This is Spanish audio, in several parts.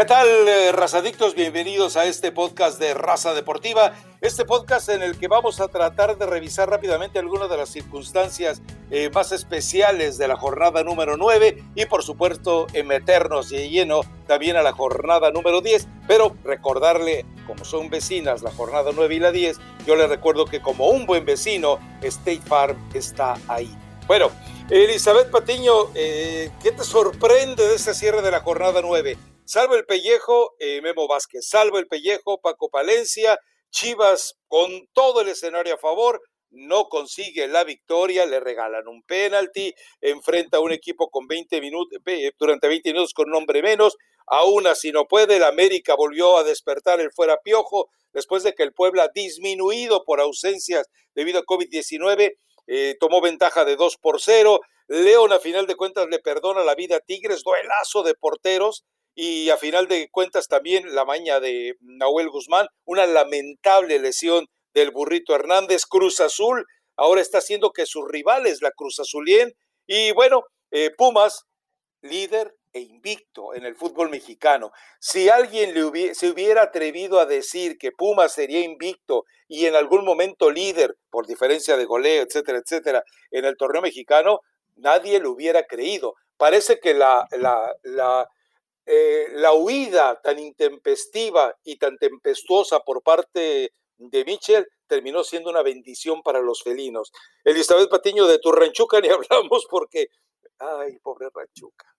¿Qué tal, eh, razadictos? Bienvenidos a este podcast de Raza Deportiva, este podcast en el que vamos a tratar de revisar rápidamente algunas de las circunstancias eh, más especiales de la jornada número 9 y por supuesto meternos de lleno también a la jornada número 10, pero recordarle, como son vecinas la jornada 9 y la 10, yo les recuerdo que como un buen vecino, State Farm está ahí. Bueno, Elizabeth Patiño, eh, ¿qué te sorprende de este cierre de la jornada 9? Salvo el pellejo, eh, Memo Vázquez, salvo el pellejo, Paco Palencia, Chivas con todo el escenario a favor, no consigue la victoria, le regalan un penalti, enfrenta a un equipo con 20 minutos, durante 20 minutos con un hombre menos, aún así no puede, el América volvió a despertar el fuera piojo, después de que el Puebla, disminuido por ausencias debido a COVID-19, eh, tomó ventaja de 2 por 0, León a final de cuentas le perdona la vida a Tigres, duelazo de porteros, y a final de cuentas también la maña de Nahuel Guzmán, una lamentable lesión del burrito Hernández, Cruz Azul, ahora está haciendo que sus rivales, la Cruz Azulien, y bueno, eh, Pumas, líder e invicto en el fútbol mexicano. Si alguien se hubiera atrevido a decir que Pumas sería invicto y en algún momento líder, por diferencia de goleo, etcétera, etcétera, en el torneo mexicano, nadie lo hubiera creído. Parece que la, la, la eh, la huida tan intempestiva y tan tempestuosa por parte de Michel terminó siendo una bendición para los felinos. Elizabeth Patiño de tu ranchuca ni hablamos porque, ay, pobre ranchuca.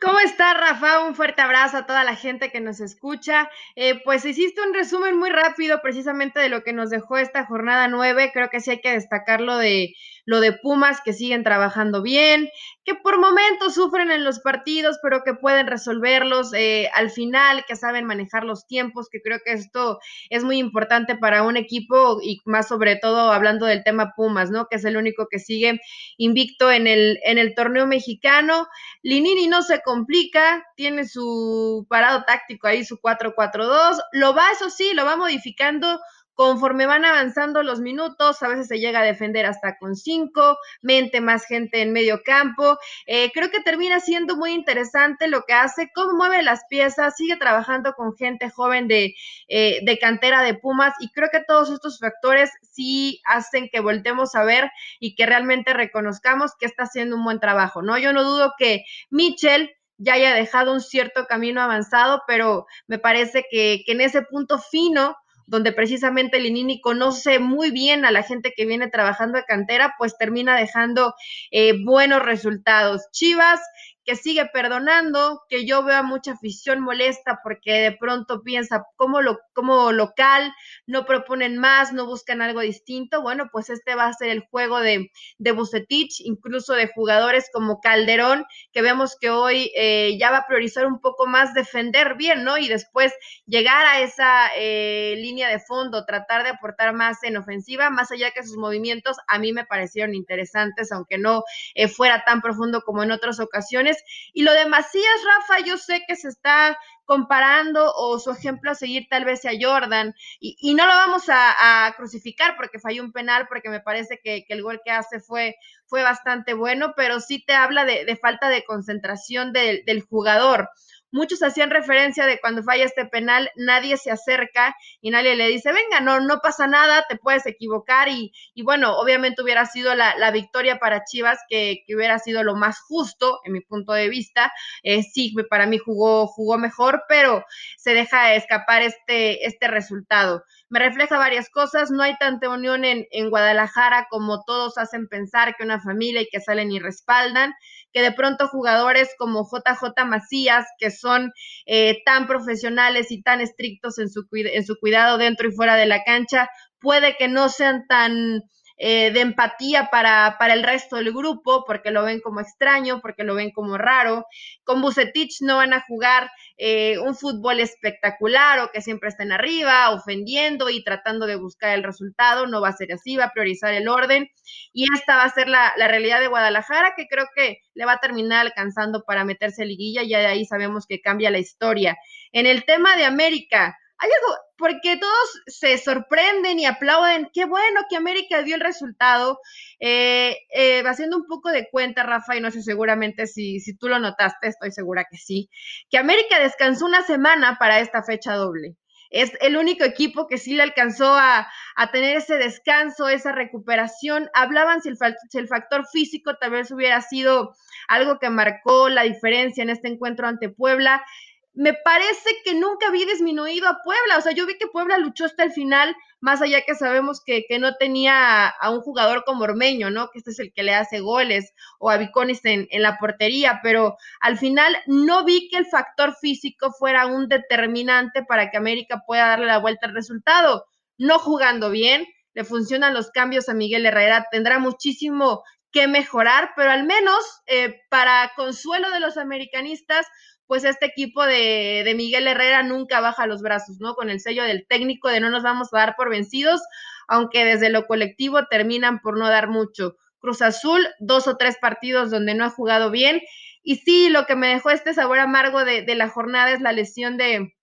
¿Cómo está, Rafa? Un fuerte abrazo a toda la gente que nos escucha. Eh, pues hiciste un resumen muy rápido precisamente de lo que nos dejó esta jornada nueve. Creo que sí hay que destacar lo de, lo de Pumas, que siguen trabajando bien, que por momentos sufren en los partidos, pero que pueden resolverlos eh, al final, que saben manejar los tiempos, que creo que esto es muy importante para un equipo y más sobre todo hablando del tema Pumas, ¿no? Que es el único que sigue invicto en el, en el torneo mexicano. Linini no se complica, tiene su parado táctico ahí, su 4-4-2, lo va, eso sí, lo va modificando Conforme van avanzando los minutos, a veces se llega a defender hasta con cinco, mente más gente en medio campo. Eh, creo que termina siendo muy interesante lo que hace, cómo mueve las piezas, sigue trabajando con gente joven de, eh, de cantera de Pumas y creo que todos estos factores sí hacen que voltemos a ver y que realmente reconozcamos que está haciendo un buen trabajo, ¿no? Yo no dudo que Mitchell ya haya dejado un cierto camino avanzado, pero me parece que, que en ese punto fino donde precisamente Linini conoce muy bien a la gente que viene trabajando de cantera, pues termina dejando eh, buenos resultados. Chivas que sigue perdonando, que yo veo a mucha afición molesta porque de pronto piensa como, lo, como local, no proponen más, no buscan algo distinto. Bueno, pues este va a ser el juego de, de Bucetich, incluso de jugadores como Calderón, que vemos que hoy eh, ya va a priorizar un poco más defender bien, ¿no? Y después llegar a esa eh, línea de fondo, tratar de aportar más en ofensiva, más allá que sus movimientos a mí me parecieron interesantes, aunque no eh, fuera tan profundo como en otras ocasiones y lo de Macías, Rafa, yo sé que se está comparando o su ejemplo a seguir tal vez sea Jordan y, no lo vamos a, crucificar porque falló un penal, porque me parece que, el gol que hace fue, fue bastante bueno, pero sí te habla de, falta de concentración del jugador muchos hacían referencia de cuando falla este penal, nadie se acerca y nadie le dice, venga, no, no pasa nada, te puedes equivocar y, y bueno, obviamente hubiera sido la, la victoria para Chivas, que, que, hubiera sido lo más justo en mi punto de vista. Eh, sí, para mí jugó, jugó mejor, pero se deja escapar este, este resultado. Me refleja varias cosas, no hay tanta unión en, en Guadalajara como todos hacen pensar que una familia y que salen y respaldan que de pronto jugadores como JJ Macías, que son eh, tan profesionales y tan estrictos en su, en su cuidado dentro y fuera de la cancha, puede que no sean tan eh, de empatía para, para, el resto del grupo, porque lo ven como extraño, porque lo ven como raro. Con Bucetich no van a jugar eh, un fútbol espectacular o que siempre estén arriba, ofendiendo y tratando de buscar el resultado. No va a ser así, va a priorizar el orden. Y esta va a ser la, la realidad de Guadalajara, que creo que le va a terminar alcanzando para meterse a liguilla. Ya de ahí sabemos que cambia la historia. En el tema de América, hay algo, porque todos se sorprenden y aplauden, qué bueno que América dio el resultado, eh, eh, haciendo un poco de cuenta, Rafa, y no sé seguramente si, si tú lo notaste, estoy segura que sí, que América descansó una semana para esta fecha doble. Es el único equipo que sí le alcanzó a, tener ese descanso, esa recuperación. Hablaban si el, si el factor físico tal vez hubiera sido algo que marcó la diferencia en este encuentro ante Puebla me parece que nunca había disminuido a Puebla. O sea, yo vi que Puebla luchó hasta el final, más allá que sabemos que, no tenía a, un jugador como Ormeño, ¿no? Que este es el que le hace goles, o a Viconis en, en, la portería, pero al final no vi que el factor físico fuera un determinante para que América pueda darle la vuelta al resultado. No jugando bien, le funcionan los cambios a Miguel Herrera, tendrá muchísimo que mejorar, pero al menos eh, para consuelo de los americanistas, pues este equipo de, de, Miguel Herrera nunca baja los brazos, ¿no? Con el sello del técnico de no nos vamos a dar por vencidos, aunque desde lo colectivo terminan por no dar mucho. Cruz Azul, dos o tres partidos donde no ha jugado bien. Y sí, lo que me dejó este sabor amargo de, de la jornada es la lesión de,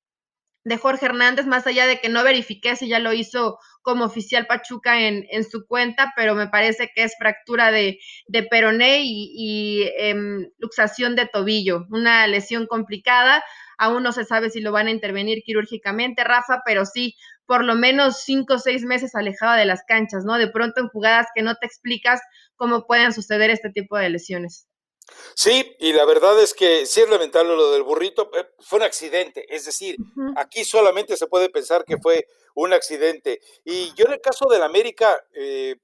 de Jorge Hernández, más allá de que no verifiqué si ya lo hizo como oficial Pachuca en, en su cuenta, pero me parece que es fractura de, de peroné y, em, luxación de tobillo, una lesión complicada. Aún no se sabe si lo van a intervenir quirúrgicamente, Rafa, pero sí, por lo menos cinco o seis meses alejado de las canchas, ¿no? De pronto en jugadas que no te explicas cómo pueden suceder este tipo de lesiones. Sí, y la verdad es que sí es lamentable lo del burrito, eh, fue un accidente, es decir, aquí solamente se puede pensar que fue un accidente. Y yo en el caso del América, eh,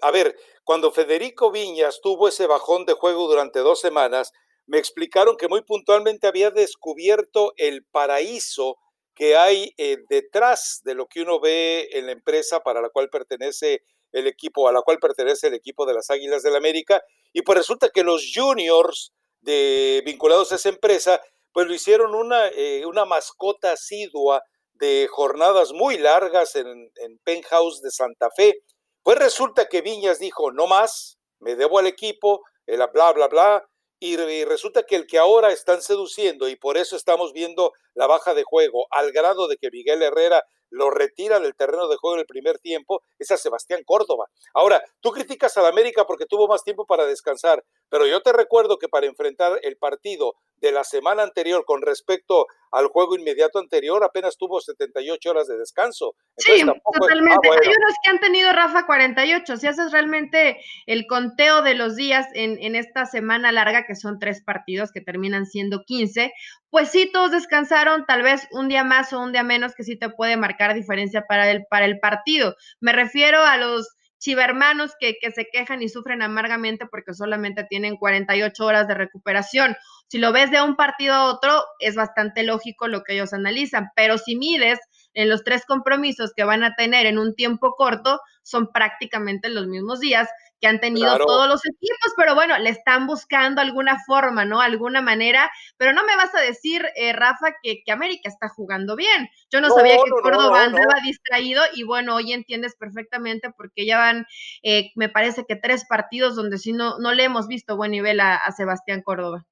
a ver, cuando Federico Viñas tuvo ese bajón de juego durante dos semanas, me explicaron que muy puntualmente había descubierto el paraíso que hay eh, detrás de lo que uno ve en la empresa para la cual pertenece el equipo, a la cual pertenece el equipo de las Águilas del América, y pues resulta que los juniors de, vinculados a esa empresa, pues lo hicieron una, eh, una mascota asidua de jornadas muy largas en, en Penthouse de Santa Fe. Pues resulta que Viñas dijo, no más, me debo al equipo, el bla, bla, bla, y, resulta que el que ahora están seduciendo, y por eso estamos viendo la baja de juego, al grado de que Miguel Herrera lo retira del terreno de juego en el primer tiempo, es a Sebastián Córdoba. Ahora, tú criticas al América porque tuvo más tiempo para descansar, pero yo te recuerdo que para enfrentar el partido de la semana anterior con respecto al juego inmediato anterior, apenas tuvo 78 horas de descanso. sí, ah, totalmente. Hay unos que han tenido, Rafa, 48. Si haces realmente el conteo de los días en, en esta semana larga, que son tres partidos que terminan siendo 15, pues sí, todos descansaron, tal vez un día más o un día menos, que sí te puede marcar diferencia para el, para el partido. Me refiero a los chivermanos que, que se quejan y sufren amargamente porque solamente tienen 48 horas de recuperación. Si lo ves de un partido a otro, es bastante lógico lo que ellos analizan, pero si mides en los tres compromisos que van a tener en un tiempo corto, son prácticamente los mismos días que han tenido todos los equipos, pero bueno, le están buscando alguna forma, ¿no? Alguna manera, pero no me vas a decir, eh, Rafa, que, que, América está jugando bien. Yo no, sabía que Córdoba andaba distraído y bueno, hoy entiendes perfectamente porque ya van, eh, me parece que tres partidos donde sí no, no le hemos visto buen nivel a, a Sebastián Córdoba.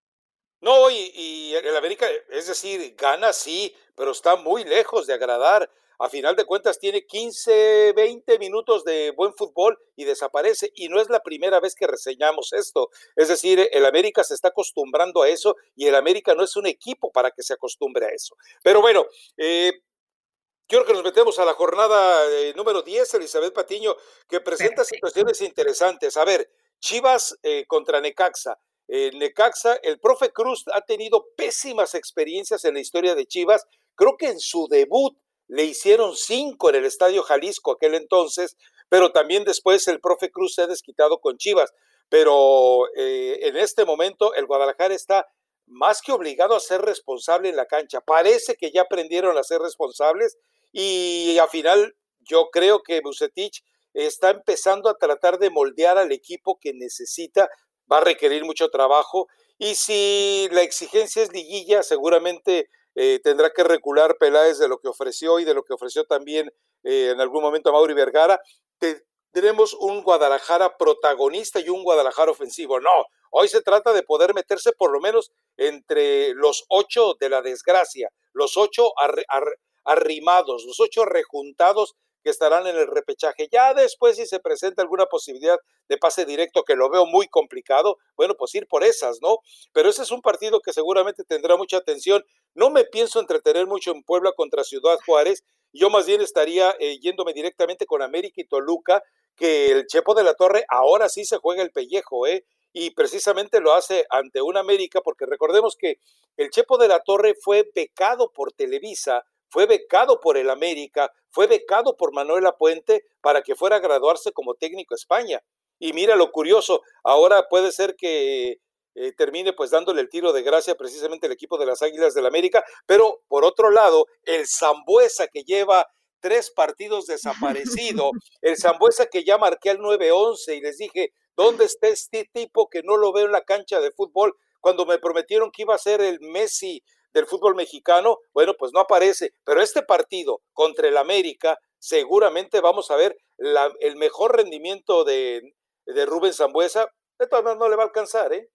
No, y, y el América, es decir, gana sí, pero está muy lejos de agradar a final de cuentas tiene 15, 20 minutos de buen fútbol y desaparece. Y no es la primera vez que reseñamos esto. Es decir, el América se está acostumbrando a eso y el América no es un equipo para que se acostumbre a eso. Pero bueno, eh, Quiero que nos metemos a la jornada eh, número 10, Elizabeth Patiño, que presenta situaciones interesantes. A ver, Chivas eh, contra Necaxa. Necaxa, el profe Cruz ha tenido pésimas experiencias en la historia de Chivas. Creo que en su debut le hicieron cinco en el Estadio Jalisco aquel entonces, pero también después el profe Cruz se ha desquitado con Chivas. Pero eh, en este momento el Guadalajara está más que obligado a ser responsable en la cancha. Parece que ya aprendieron a ser responsables y al final yo creo que Bucetich está empezando a tratar de moldear al equipo que necesita. Va a requerir mucho trabajo y si la exigencia es liguilla, seguramente eh, tendrá que recular Peláez de lo que ofreció y de lo que ofreció también eh, en algún momento a Mauri Vergara. Tenemos un Guadalajara protagonista y un Guadalajara ofensivo. No, hoy se trata de poder meterse por lo menos entre los ocho de la desgracia, los ocho arrimados, los ocho rejuntados que estarán en el repechaje. Ya después, si se presenta alguna posibilidad de pase directo, que lo veo muy complicado, bueno, pues ir por esas, ¿no? Pero ese es un partido que seguramente tendrá mucha atención. No me pienso entretener mucho en Puebla contra Ciudad Juárez. Yo más bien estaría eh, yéndome directamente con América y Toluca, que el Chepo de la Torre ahora sí se juega el pellejo, ¿eh? Y precisamente lo hace ante un América, porque recordemos que el Chepo de la Torre fue becado por Televisa fue becado por el América, fue becado por Manuela Puente para que fuera a graduarse como técnico a España. Y mira lo curioso, ahora puede ser que eh, termine pues dándole el tiro de gracia precisamente el equipo de las Águilas del América, pero por otro lado, el Zambuesa que lleva tres partidos desaparecido, el Zambuesa que ya marqué al 9-11 y les dije, ¿dónde está este tipo que no lo veo en la cancha de fútbol? Cuando me prometieron que iba a ser el Messi del fútbol mexicano, bueno, pues no aparece. Pero este partido contra el América, seguramente vamos a ver el mejor rendimiento de, de Rubén Zambuesa. De todas maneras, no le va a alcanzar, ¿eh?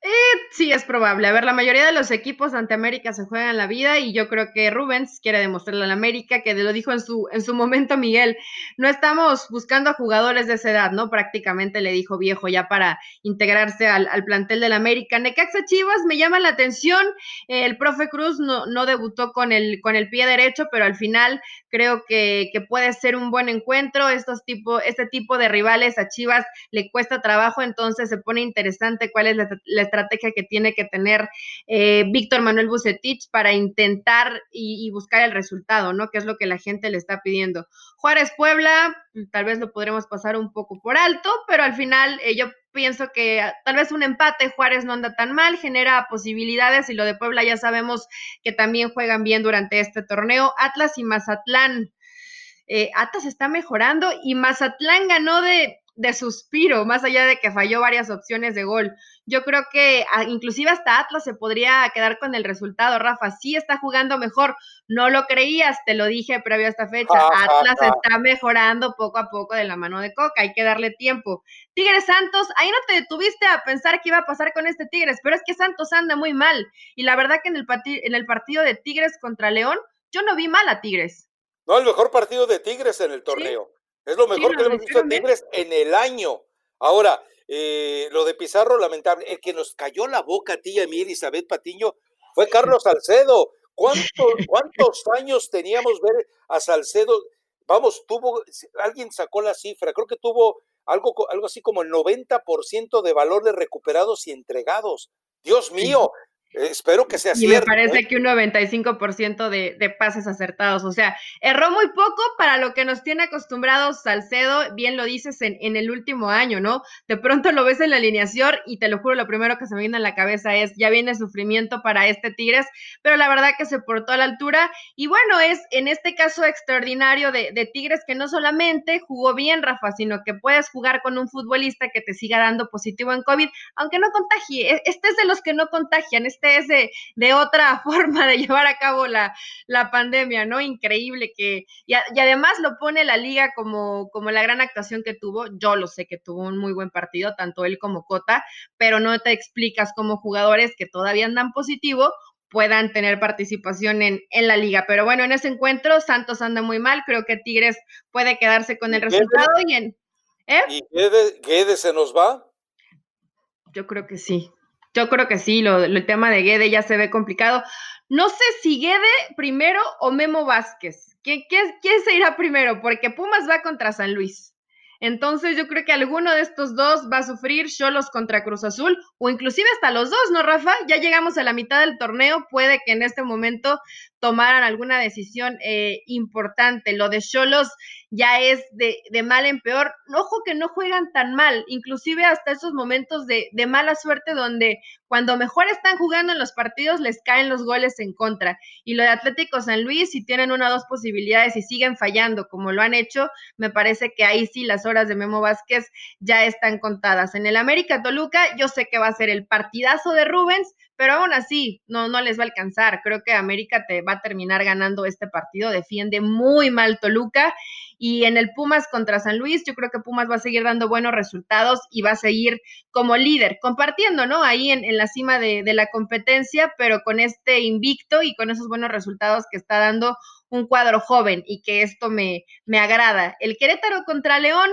Eh, sí, es probable. A ver, la mayoría de los equipos ante América se juegan la vida y yo creo que Rubens quiere demostrarle a la América, que lo dijo en su, en su momento Miguel, no estamos buscando a jugadores de esa edad, ¿no? Prácticamente le dijo viejo ya para integrarse al, al plantel del América. Necaxa Chivas me llama la atención, el profe Cruz no, no debutó con el, con el pie derecho, pero al final creo que, que puede ser un buen encuentro. Estos tipo, este tipo de rivales a Chivas le cuesta trabajo, entonces se pone interesante cuál es la, la estrategia que tiene que tener eh, Víctor Manuel Bucetich para intentar y, buscar el resultado, ¿no? Que es lo que la gente le está pidiendo. Juárez Puebla, tal vez lo podremos pasar un poco por alto, pero al final eh, yo pienso que tal vez un empate, Juárez no anda tan mal, genera posibilidades y lo de Puebla ya sabemos que también juegan bien durante este torneo. Atlas y Mazatlán. Eh, Atlas está mejorando y Mazatlán ganó de, de suspiro, más allá de que falló varias opciones de gol. Yo creo que ah, inclusive hasta Atlas se podría quedar con el resultado, Rafa. Sí está jugando mejor, no lo creías, te lo dije previo a esta fecha. Atlas está mejorando poco a poco de la mano de Coca, hay que darle tiempo. Tigres Santos, ahí no te detuviste a pensar qué iba a pasar con este Tigres, pero es que Santos anda muy mal. Y la verdad que en el, en el partido de Tigres contra León, yo no vi mal a Tigres. No, el mejor partido de Tigres en el torneo. Es lo mejor que le hemos visto a Tigres en el año. Ahora, eh, lo de Pizarro, lamentable. El que nos cayó la boca a ti y a mí, Elizabeth Patiño, fue Carlos Salcedo. ¿Cuántos, ¿Cuántos años teníamos ver a Salcedo? Vamos, tuvo, alguien sacó la cifra, creo que tuvo algo, algo así como el 90% de valor de recuperados y entregados. Dios mío, Espero que sea y cierto. Y me parece ¿eh? que un 95% de, de pases acertados. O sea, erró muy poco para lo que nos tiene acostumbrados Salcedo, bien lo dices, en, en, el último año, ¿no? De pronto lo ves en la alineación y te lo juro, lo primero que se me viene a la cabeza es, ya viene sufrimiento para este Tigres, pero la verdad que se portó a la altura. Y bueno, es en este caso extraordinario de, de Tigres que no solamente jugó bien, Rafa, sino que puedes jugar con un futbolista que te siga dando positivo en COVID, aunque no contagie. E, este es de los que no contagian este es de, otra forma de llevar a cabo la, pandemia, ¿no? Increíble que, y, además lo pone la liga como, como la gran actuación que tuvo, yo lo sé que tuvo un muy buen partido, tanto él como Cota, pero no te explicas como jugadores que todavía andan positivo puedan tener participación en, en, la liga. Pero bueno, en ese encuentro Santos anda muy mal, creo que Tigres puede quedarse con el resultado y en... ¿eh? ¿Y Guedes se nos va? Yo creo que sí. Yo creo que sí, lo, el tema de Guede ya se ve complicado. No sé si Guede primero o Memo Vázquez. ¿Quién, quién se irá primero? Porque Pumas va contra San Luis. Entonces yo creo que alguno de estos dos va a sufrir Cholos contra Cruz Azul o inclusive hasta los dos, ¿no, Rafa? Ya llegamos a la mitad del torneo, puede que en este momento tomaran alguna decisión eh, importante. Lo de Cholos ya es de, de, mal en peor. Ojo que no juegan tan mal, inclusive hasta esos momentos de, de, mala suerte donde cuando mejor están jugando en los partidos les caen los goles en contra. Y lo de Atlético San Luis, si tienen una o dos posibilidades y siguen fallando como lo han hecho, me parece que ahí sí las horas de Memo Vázquez ya están contadas. En el América Toluca, yo sé que va a ser el partidazo de Rubens, pero aún así no, no les va a alcanzar. Creo que América te va a terminar ganando este partido, defiende muy mal Toluca y en el Pumas contra San Luis, yo creo que Pumas va a seguir dando buenos resultados y va a seguir como líder, compartiendo, ¿no? Ahí en, la cima de, de, la competencia, pero con este invicto y con esos buenos resultados que está dando un cuadro joven y que esto me, me agrada. El Querétaro contra León,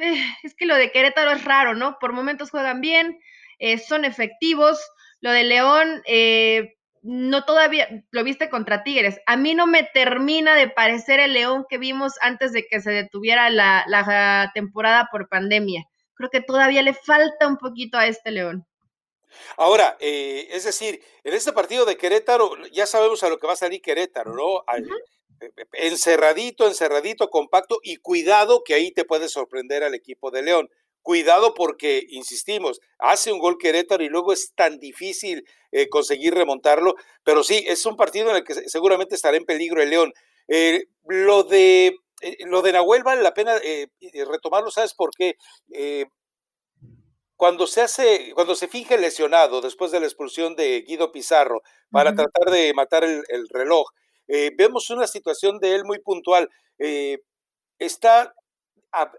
eh, es que lo de Querétaro es raro, ¿no? Por momentos juegan bien, eh, son efectivos. Lo de León, eh, no todavía, lo viste contra Tigres. A mí no me termina de parecer el León que vimos antes de que se detuviera la, la temporada por pandemia. Creo que todavía le falta un poquito a este León. Ahora, eh, es decir, en este partido de Querétaro, ya sabemos a lo que va a salir Querétaro, ¿no? Eh, eh, encerradito, encerradito, compacto, y cuidado que ahí te puede sorprender al equipo de León. Cuidado porque, insistimos, hace un gol Querétaro y luego es tan difícil conseguir remontarlo, pero sí, es un partido en el que seguramente estará en peligro el León. lo de lo de Nahuel vale la pena retomarlo, ¿sabes por qué? cuando se hace, cuando se finge lesionado después de la expulsión de Guido Pizarro para tratar de matar el, reloj, eh, vemos una situación de él muy puntual. Eh,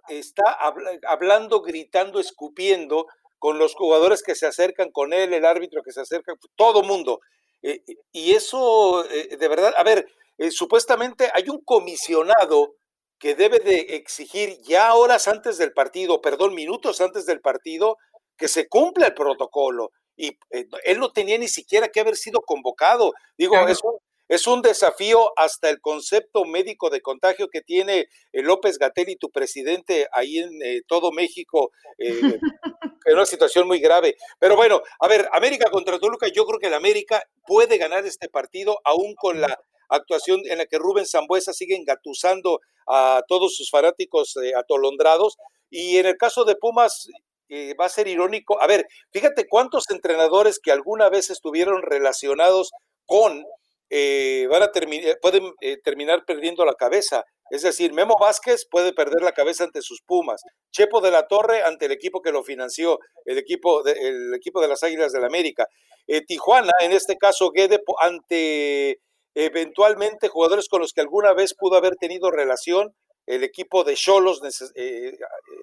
está, hablando, gritando, escupiendo con los jugadores que se acercan con él, el árbitro que se acerca, todo mundo. Eh, y eso, de verdad, a ver, supuestamente hay un comisionado que debe de exigir ya horas antes del partido, perdón, minutos antes del partido, que se cumpla el protocolo. Y eh, él no tenía ni siquiera que haber sido convocado. Digo, es, un, es un desafío hasta el concepto médico de contagio que tiene eh, López Gatell tu presidente ahí en eh, todo México, en una situación muy grave. Pero bueno, a ver, América contra Toluca, yo creo que el América puede ganar este partido aún con la actuación en la que Rubén Zambuesa sigue engatusando a todos sus fanáticos atolondrados. Y en el caso de Pumas, va a ser irónico. A ver, fíjate cuántos entrenadores que alguna vez estuvieron relacionados con eh, van a terminar, pueden eh, terminar perdiendo la cabeza. Es decir, Memo Vázquez puede perder la cabeza ante sus Pumas, Chepo de la Torre ante el equipo que lo financió, el equipo de, el equipo de las Águilas del la América. Eh, Tijuana, en este caso, Guede, ante eventualmente jugadores con los que alguna vez pudo haber tenido relación, el equipo de Cholos eh,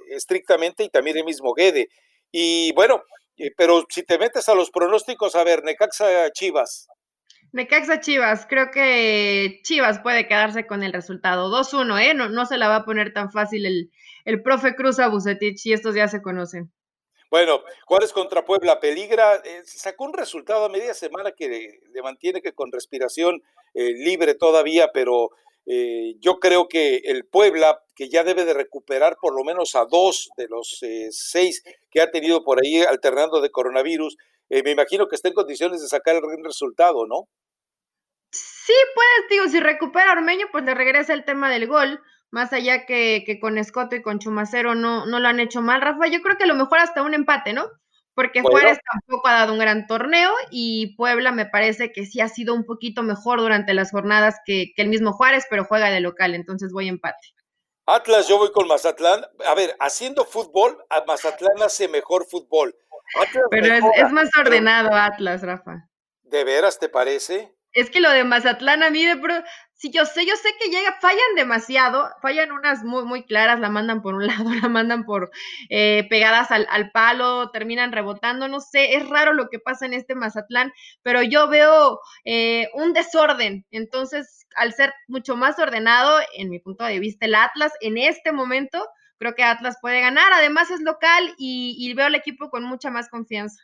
estrictamente y también el mismo Guede. Y bueno, eh, pero si te metes a los pronósticos, a ver, Necaxa Chivas. Necaxa Chivas, creo que Chivas puede quedarse con el resultado 2-1, ¿eh? No, no se la va a poner tan fácil el, el profe Cruz a y estos ya se conocen. Bueno, Juárez contra Puebla peligra, eh, sacó un resultado a media semana que le, mantiene que con respiración libre todavía, pero eh, yo creo que el Puebla, que ya debe de recuperar por lo menos a dos de los eh, seis que ha tenido por ahí alternando de coronavirus, eh, me imagino que está en condiciones de sacar el resultado, ¿no? Sí, pues, digo, si recupera Ormeño, pues le regresa el tema del gol, más allá que, que con Escoto y con Chumacero no, no lo han hecho mal, Rafa, yo creo que a lo mejor hasta un empate, ¿no? porque Juárez tampoco ha dado un gran torneo y Puebla me parece que sí ha sido un poquito mejor durante las jornadas que, el mismo Juárez, pero juega de local, entonces voy a empate. Atlas, yo voy con Mazatlán. A ver, haciendo fútbol, Mazatlán hace mejor fútbol. Pero es, más ordenado Atlas, Rafa. ¿De veras te parece? Es que lo de Mazatlán a mí de pro, sí yo sé, yo sé que llega, fallan demasiado, fallan unas muy, muy claras, la mandan por un lado, la mandan por eh, pegadas al, palo, terminan rebotando, no sé, es raro lo que pasa en este Mazatlán, pero yo veo eh, un desorden, entonces al ser mucho más ordenado, en mi punto de vista, el Atlas en este momento, creo que Atlas puede ganar, además es local y, y veo al equipo con mucha más confianza.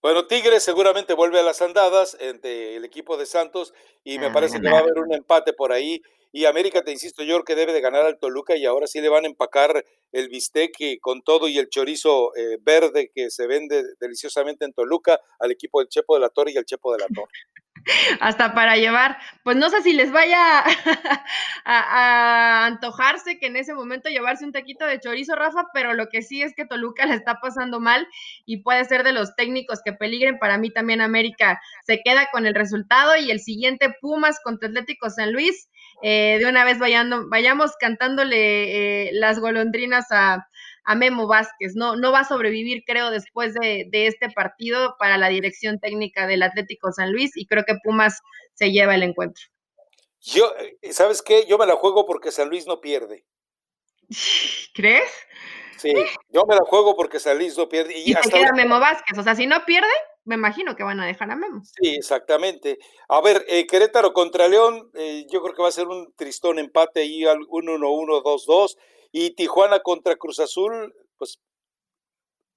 Bueno, Tigres seguramente vuelve a las andadas entre el equipo de Santos y me ah, parece que va a haber un empate por ahí. Y América, te insisto yo, que debe de ganar al Toluca y ahora sí le van a empacar el bistec con todo y el chorizo eh, verde que se vende deliciosamente en Toluca al equipo del Chepo de la Torre y al Chepo de la Torre hasta para llevar, pues no sé si les vaya a, antojarse que en ese momento llevarse un taquito de chorizo, Rafa, pero lo que sí es que Toluca le está pasando mal y puede ser de los técnicos que peligren. Para mí también América se queda con el resultado y el siguiente Pumas contra Atlético San Luis. eh, de una vez vayando, vayamos cantándole eh, las golondrinas a, a, Memo Vázquez. No, no va a sobrevivir, creo, después de, de, este partido para la dirección técnica del Atlético San Luis y creo que Pumas se lleva el encuentro. Yo, ¿sabes qué? Yo me la juego porque San Luis no pierde. ¿Crees? Sí, yo me la juego porque San Luis no pierde. Y, y hasta queda Memo Vázquez, o sea, si no pierde, me imagino que van a dejar a Memo. Sí, exactamente. A ver, eh, Querétaro contra León, eh, yo creo que va a ser un tristón empate ahí, 1-1-1, 2-2. Y Tijuana contra Cruz Azul, pues,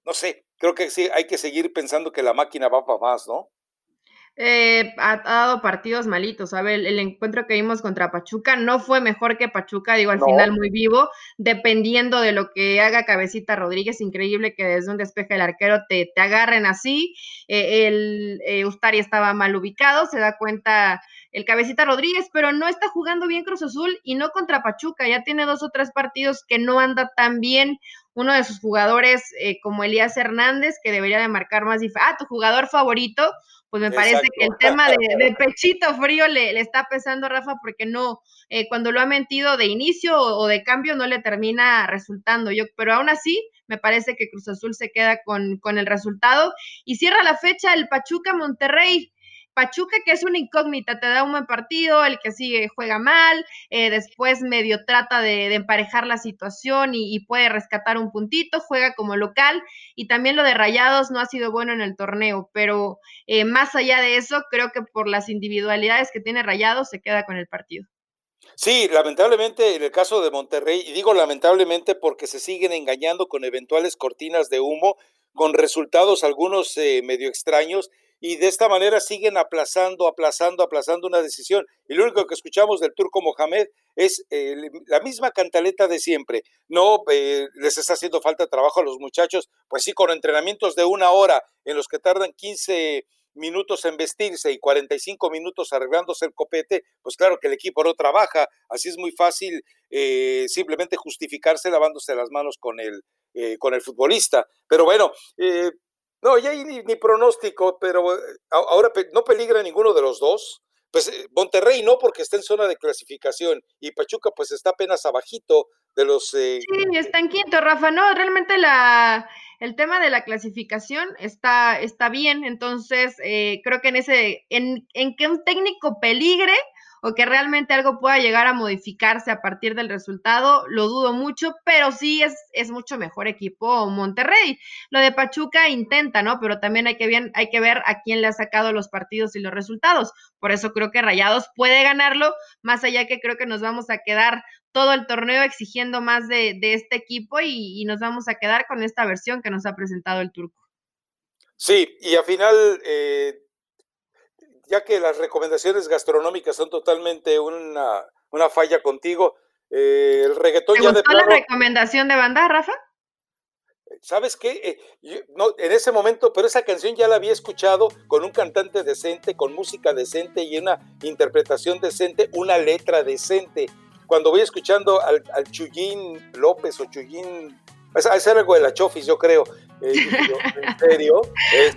no sé, creo que sí, hay que seguir pensando que la máquina va para más, ¿no? Eh, ha, dado partidos malitos. A ver, el, encuentro que vimos contra Pachuca no fue mejor que Pachuca, digo, al final muy vivo, dependiendo de lo que haga Cabecita Rodríguez. Increíble que desde un despeje del arquero te, te agarren así. Eh, el eh, Ustari estaba mal ubicado, se da cuenta el Cabecita Rodríguez, pero no está jugando bien Cruz Azul y no contra Pachuca. Ya tiene dos o tres partidos que no anda tan bien uno de sus jugadores eh, como Elías Hernández, que debería de marcar más diferencia. Ah, tu jugador favorito, pues me parece que el tema de, pechito frío le, le, está pesando Rafa porque no, eh, cuando lo ha mentido de inicio o, o, de cambio no le termina resultando. Yo, pero aún así, me parece que Cruz Azul se queda con, con el resultado y cierra la fecha el Pachuca Monterrey. Pachuca, que es una incógnita, te da un buen partido, el que sigue juega mal, eh, después medio trata de, emparejar la situación y, y, puede rescatar un puntito, juega como local y también lo de Rayados no ha sido bueno en el torneo, pero eh, más allá de eso, creo que por las individualidades que tiene Rayados se queda con el partido. Sí, lamentablemente en el caso de Monterrey, y digo lamentablemente porque se siguen engañando con eventuales cortinas de humo, con resultados algunos eh, medio extraños, y de esta manera siguen aplazando, aplazando, aplazando una decisión. Y lo único que escuchamos del turco Mohamed es eh, la misma cantaleta de siempre. No eh, les está haciendo falta trabajo a los muchachos, pues sí, con entrenamientos de una hora en los que tardan 15 minutos en vestirse y 45 minutos arreglándose el copete, pues claro que el equipo no trabaja, así es muy fácil eh, simplemente justificarse lavándose las manos con el, con el futbolista. Pero bueno, eh, no, ya hay ni, pronóstico, pero eh, ahora no peligra ninguno de los dos. Pues eh, Monterrey no, porque está en zona de clasificación y Pachuca pues está apenas abajito de los... Eh... Sí, está en quinto, Rafa. No, realmente la, el tema de la clasificación está, está bien, entonces eh, creo que en ese, en, en que un técnico peligre, o que realmente algo pueda llegar a modificarse a partir del resultado, lo dudo mucho, pero sí es, mucho mejor equipo Monterrey. Lo de Pachuca intenta, ¿no? Pero también hay que, bien, hay que ver a quién le ha sacado los partidos y los resultados. Por eso creo que Rayados puede ganarlo, más allá que creo que nos vamos a quedar todo el torneo exigiendo más de, de este equipo y, y nos vamos a quedar con esta versión que nos ha presentado el turco. Sí, y al final eh, ya que las recomendaciones gastronómicas son totalmente una, una falla contigo, eh, el reggaetón ¿Te ya gustó de la recomendación de banda, Rafa? ¿Sabes qué? Eh, yo, no, en ese momento, pero esa canción ya la había escuchado con un cantante decente, con música decente y una interpretación decente, una letra decente. Cuando voy escuchando al, al Chuyín López o Chuyín es algo de la Chofis, yo creo. Eh, ¿En serio?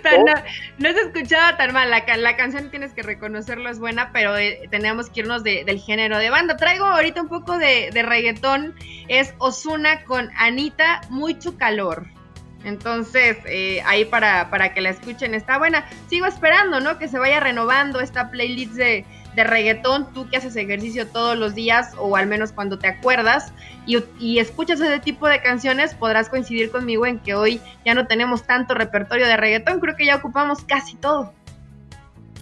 No, no, se escuchaba tan mal. La, la, canción tienes que reconocerlo, es buena, pero eh, tenemos que irnos de, del género de banda. Traigo ahorita un poco de, de reggaetón. Es Osuna con Anita, mucho calor. Entonces, eh, ahí para, para que la escuchen está buena. Sigo esperando, ¿no? Que se vaya renovando esta playlist de, de reggaetón, tú que haces ejercicio todos los días o al menos cuando te acuerdas y, y, escuchas ese tipo de canciones, podrás coincidir conmigo en que hoy ya no tenemos tanto repertorio de reggaetón, creo que ya ocupamos casi todo.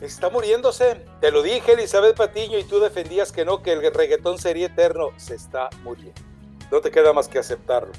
Está muriéndose, te lo dije Elizabeth Patiño y tú defendías que no, que el reggaetón sería eterno, se está muriendo. No te queda más que aceptarlo.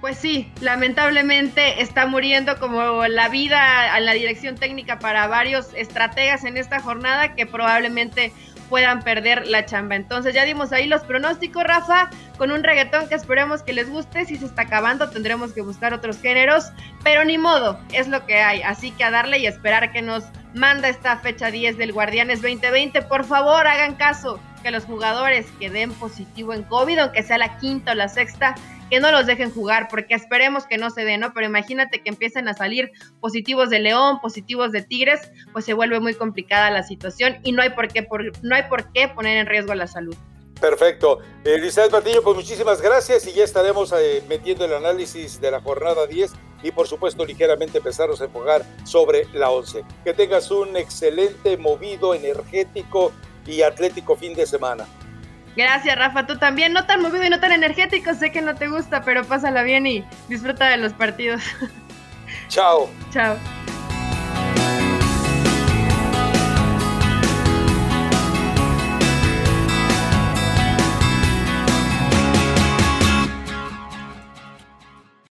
Pues sí, lamentablemente está muriendo como la vida a la dirección técnica para varios estrategas en esta jornada que probablemente puedan perder la chamba. Entonces ya dimos ahí los pronósticos, Rafa, con un reggaetón que esperemos que les guste. Si se está acabando, tendremos que buscar otros géneros, pero ni modo, es lo que hay. Así que a darle y esperar que nos manda esta fecha 10 del Guardianes 2020. Por favor, hagan caso que los jugadores que den positivo en COVID, aunque sea la quinta o la sexta, que no los dejen jugar, porque esperemos que no se den, ¿no? Pero imagínate que empiecen a salir positivos de León, positivos de Tigres, pues se vuelve muy complicada la situación y no hay por qué, por, no hay por qué poner en riesgo la salud. Perfecto. Elizabeth Patiño, pues muchísimas gracias y ya estaremos eh, metiendo el análisis de la jornada 10 y por supuesto ligeramente empezarnos a enfocar sobre la 11. Que tengas un excelente, movido, energético y atlético fin de semana. Gracias, Rafa. Tú también, no tan movido y no tan energético. Sé que no te gusta, pero pásala bien y disfruta de los partidos. Chao. Chao.